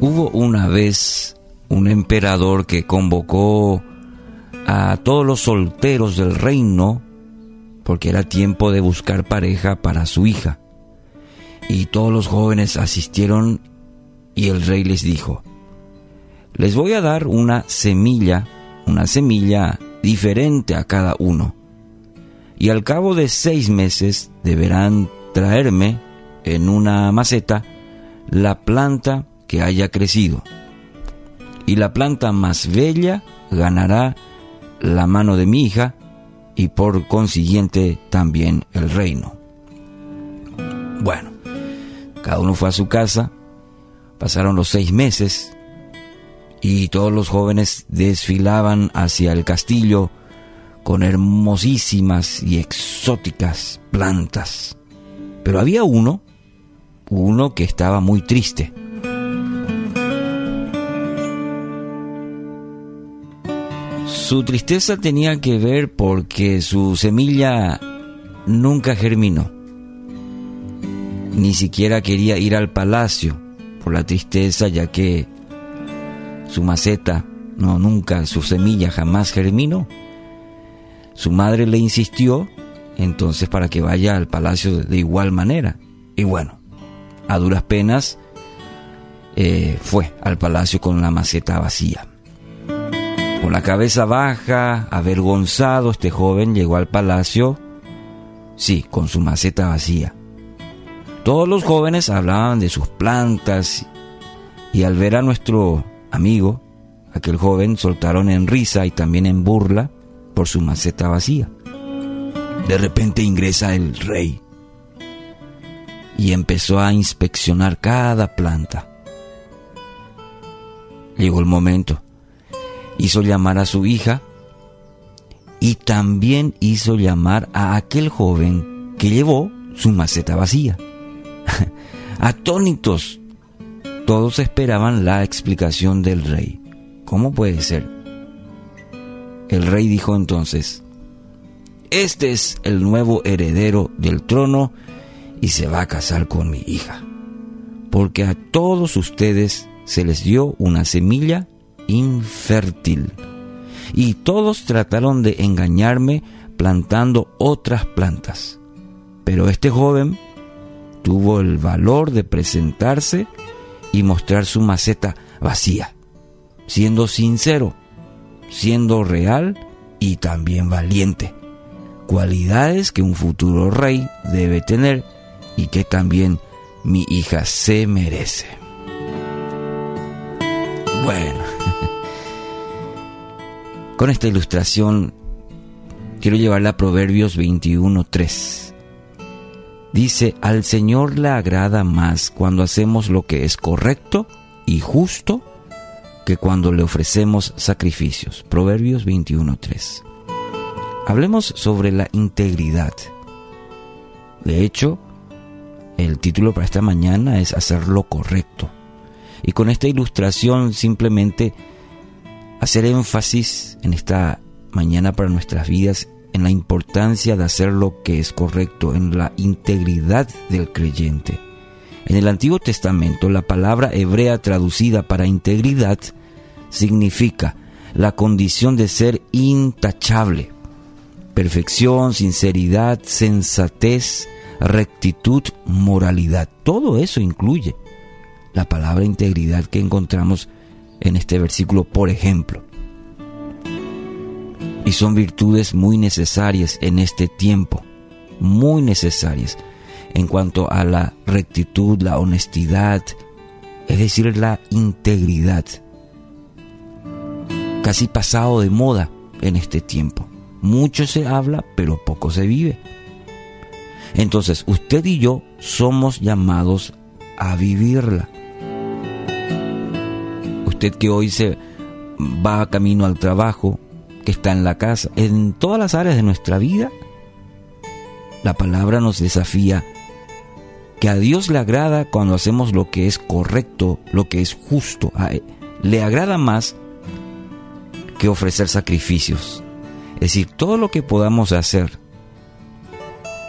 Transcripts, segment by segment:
una vez un emperador que convocó a todos los solteros del reino porque era tiempo de buscar pareja para su hija. Y todos los jóvenes asistieron y el rey les dijo, les voy a dar una semilla, una semilla diferente a cada uno. Y al cabo de seis meses deberán traerme en una maceta la planta que haya crecido. Y la planta más bella ganará la mano de mi hija y por consiguiente también el reino. Bueno, cada uno fue a su casa, pasaron los seis meses y todos los jóvenes desfilaban hacia el castillo con hermosísimas y exóticas plantas. Pero había uno, uno que estaba muy triste. Su tristeza tenía que ver porque su semilla nunca germinó. Ni siquiera quería ir al palacio por la tristeza ya que su maceta, no, nunca, su semilla jamás germinó. Su madre le insistió entonces para que vaya al palacio de, igual manera. Y bueno, a duras penas eh, fue al palacio con la maceta vacía. Con la cabeza baja, avergonzado, este joven llegó al palacio, sí, con su maceta vacía. Todos los jóvenes hablaban de sus plantas y al ver a nuestro amigo, aquel joven, soltaron en risa y también en burla por su maceta vacía. De repente ingresa el rey y empezó a inspeccionar cada planta. Llegó el momento. Hizo llamar a su hija y también hizo llamar a aquel joven que llevó su maceta vacía. Atónitos todos esperaban la explicación del rey. ¿Cómo puede ser? El rey dijo entonces, este es el nuevo heredero del trono y se va a casar con mi hija, porque a todos ustedes se les dio una semilla infértil, y todos trataron de engañarme plantando otras plantas. Pero este joven tuvo el valor de presentarse y mostrar su maceta vacía, siendo sincero, siendo real y también valiente. Cualidades que un futuro rey debe tener y que también mi hija se merece. Bueno, con esta ilustración quiero llevarla a Proverbios 21.3 Dice, al Señor le agrada más cuando hacemos lo que es correcto y justo que cuando le ofrecemos sacrificios. Proverbios 21.3. Hablemos sobre la integridad. De hecho, el título para esta mañana es hacer lo correcto. Y con esta ilustración simplemente hacer énfasis en esta mañana para nuestras vidas en la importancia de hacer lo que es correcto, en la integridad del creyente. En el Antiguo Testamento la palabra hebrea traducida para integridad significa la condición de ser intachable. Perfección, sinceridad, sensatez, rectitud, moralidad. Todo eso incluye la palabra integridad que encontramos en este versículo, por ejemplo y son virtudes muy necesarias en este tiempo, muy necesarias en cuanto a la rectitud, la honestidad, es decir, la integridad. Casi pasado de moda en este tiempo. Mucho se habla, pero poco se vive. Entonces, usted y yo somos llamados a vivirla. Usted que hoy se va camino al trabajo, que está en la casa, en todas las áreas de nuestra vida, la palabra nos desafía que a Dios le agrada cuando hacemos lo que es correcto, lo que es justo. Le agrada más que ofrecer sacrificios. Es decir, todo lo que podamos hacer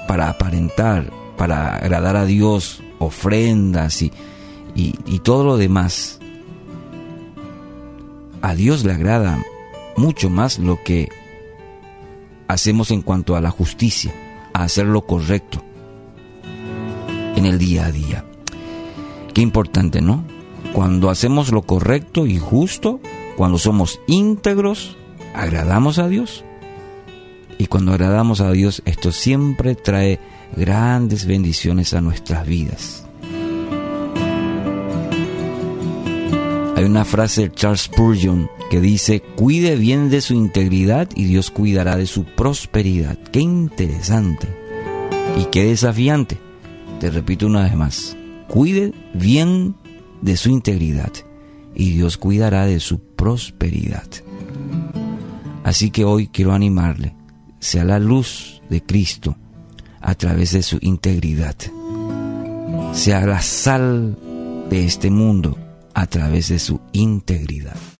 para aparentar, para agradar a Dios, ofrendas y, y todo lo demás, a Dios le agrada mucho más lo que hacemos en cuanto a la justicia, a hacer lo correcto en el día a día. Qué importante, ¿no? Cuando hacemos lo correcto y justo, cuando somos íntegros, agradamos a Dios. Y cuando agradamos a Dios, esto siempre trae grandes bendiciones a nuestras vidas. Hay una frase de Charles Spurgeon que dice, cuide bien de su integridad y Dios cuidará de su prosperidad. Qué interesante y qué desafiante. Te repito una vez más, cuide bien de su integridad y Dios cuidará de su prosperidad. Así que hoy quiero animarle, sea la luz de Cristo a través de su integridad, sea la sal de este mundo a través de su integridad.